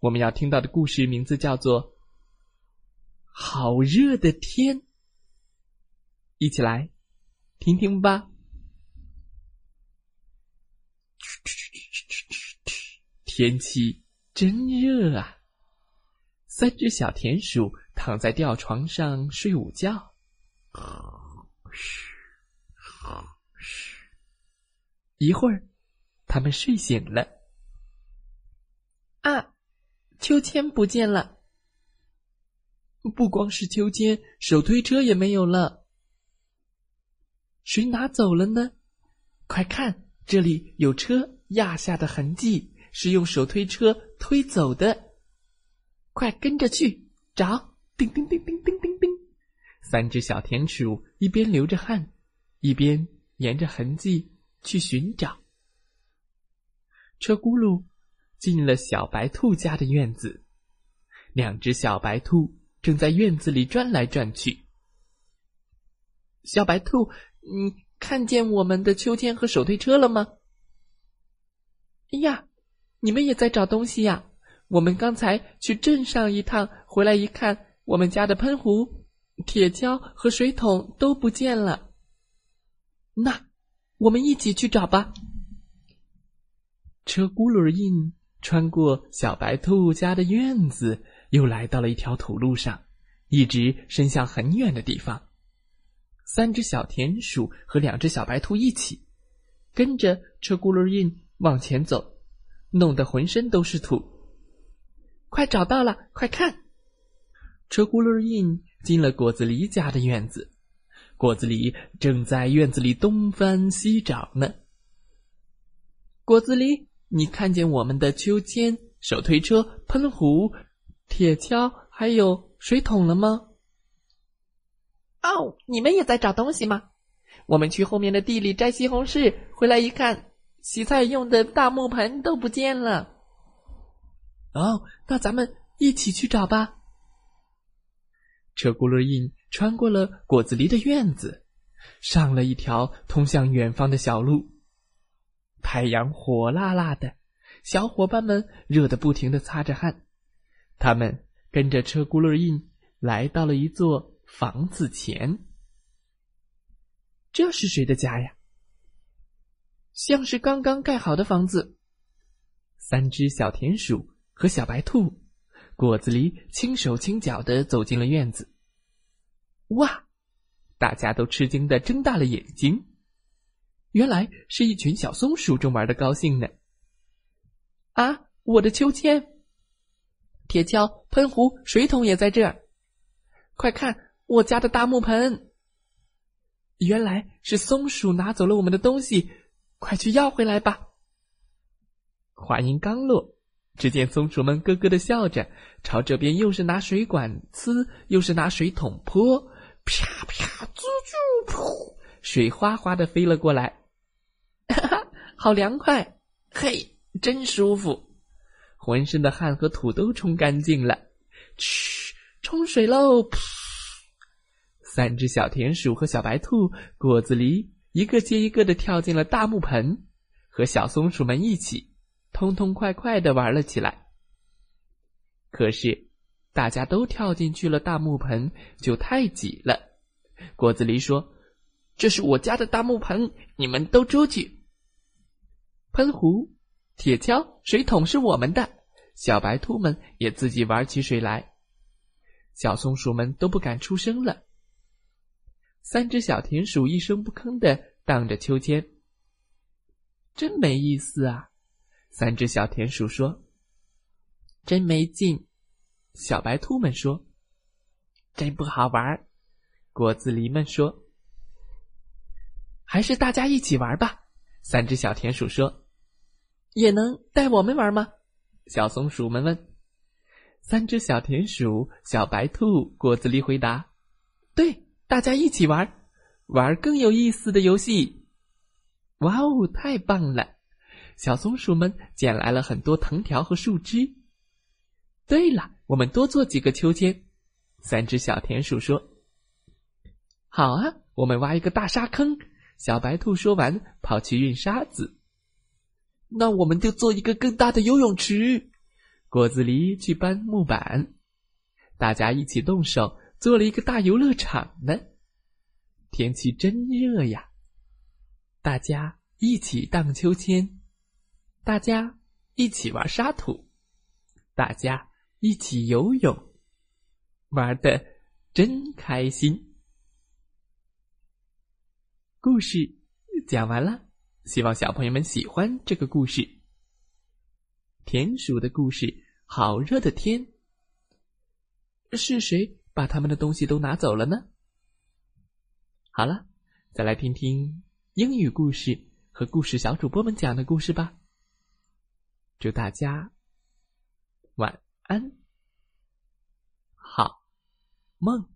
我们要听到的故事名字叫做《好热的天》，一起来听听吧。天气真热啊！三只小田鼠躺在吊床上睡午觉。一会儿，他们睡醒了。啊！秋千不见了，不光是秋千，手推车也没有了。谁拿走了呢？快看，这里有车压下的痕迹，是用手推车推走的。快跟着去找！叮叮叮叮叮叮叮，三只小田鼠一边流着汗，一边沿着痕迹去寻找。车轱辘。进了小白兔家的院子，两只小白兔正在院子里转来转去。小白兔，你看见我们的秋千和手推车了吗？哎呀，你们也在找东西呀！我们刚才去镇上一趟，回来一看，我们家的喷壶、铁锹和水桶都不见了。那，我们一起去找吧。车轱辘印。穿过小白兔家的院子，又来到了一条土路上，一直伸向很远的地方。三只小田鼠和两只小白兔一起跟着车轱辘印往前走，弄得浑身都是土。快找到了，快看！车轱辘印进了果子狸家的院子，果子狸正在院子里东翻西找呢。果子狸。你看见我们的秋千、手推车、喷壶、铁锹还有水桶了吗？哦，你们也在找东西吗？我们去后面的地里摘西红柿，回来一看，洗菜用的大木盆都不见了。哦，那咱们一起去找吧。车轱辘印穿过了果子狸的院子，上了一条通向远方的小路。太阳火辣辣的，小伙伴们热得不停的擦着汗。他们跟着车轱辘印来到了一座房子前。这是谁的家呀？像是刚刚盖好的房子。三只小田鼠和小白兔、果子狸轻手轻脚的走进了院子。哇！大家都吃惊的睁大了眼睛。原来是一群小松鼠正玩的高兴呢。啊，我的秋千、铁锹、喷壶、水桶也在这儿。快看，我家的大木盆。原来是松鼠拿走了我们的东西，快去要回来吧。话音刚落，只见松鼠们咯咯的笑着，朝这边又是拿水管呲，又是拿水桶泼，啪啪，滋滋，噗，水哗哗的飞了过来。好凉快！嘿，真舒服，浑身的汗和土都冲干净了。嘘，冲水喽！噗！三只小田鼠和小白兔、果子狸一个接一个的跳进了大木盆，和小松鼠们一起痛痛快快的玩了起来。可是，大家都跳进去了大木盆，就太挤了。果子狸说：“这是我家的大木盆，你们都出去。”喷壶、铁锹、水桶是我们的，小白兔们也自己玩起水来，小松鼠们都不敢出声了。三只小田鼠一声不吭的荡着秋千，真没意思啊！三只小田鼠说：“真没劲。”小白兔们说：“真不好玩。”果子狸们说：“还是大家一起玩吧。”三只小田鼠说：“也能带我们玩吗？”小松鼠们问。三只小田鼠、小白兔、果子狸回答：“对，大家一起玩，玩更有意思的游戏。”哇哦，太棒了！小松鼠们捡来了很多藤条和树枝。对了，我们多做几个秋千。三只小田鼠说：“好啊，我们挖一个大沙坑。”小白兔说完，跑去运沙子。那我们就做一个更大的游泳池。果子狸去搬木板，大家一起动手做了一个大游乐场呢。天气真热呀！大家一起荡秋千，大家一起玩沙土，大家一起游泳，玩的真开心。故事讲完了。希望小朋友们喜欢这个故事。田鼠的故事，好热的天。是谁把他们的东西都拿走了呢？好了，再来听听英语故事和故事小主播们讲的故事吧。祝大家晚安，好梦。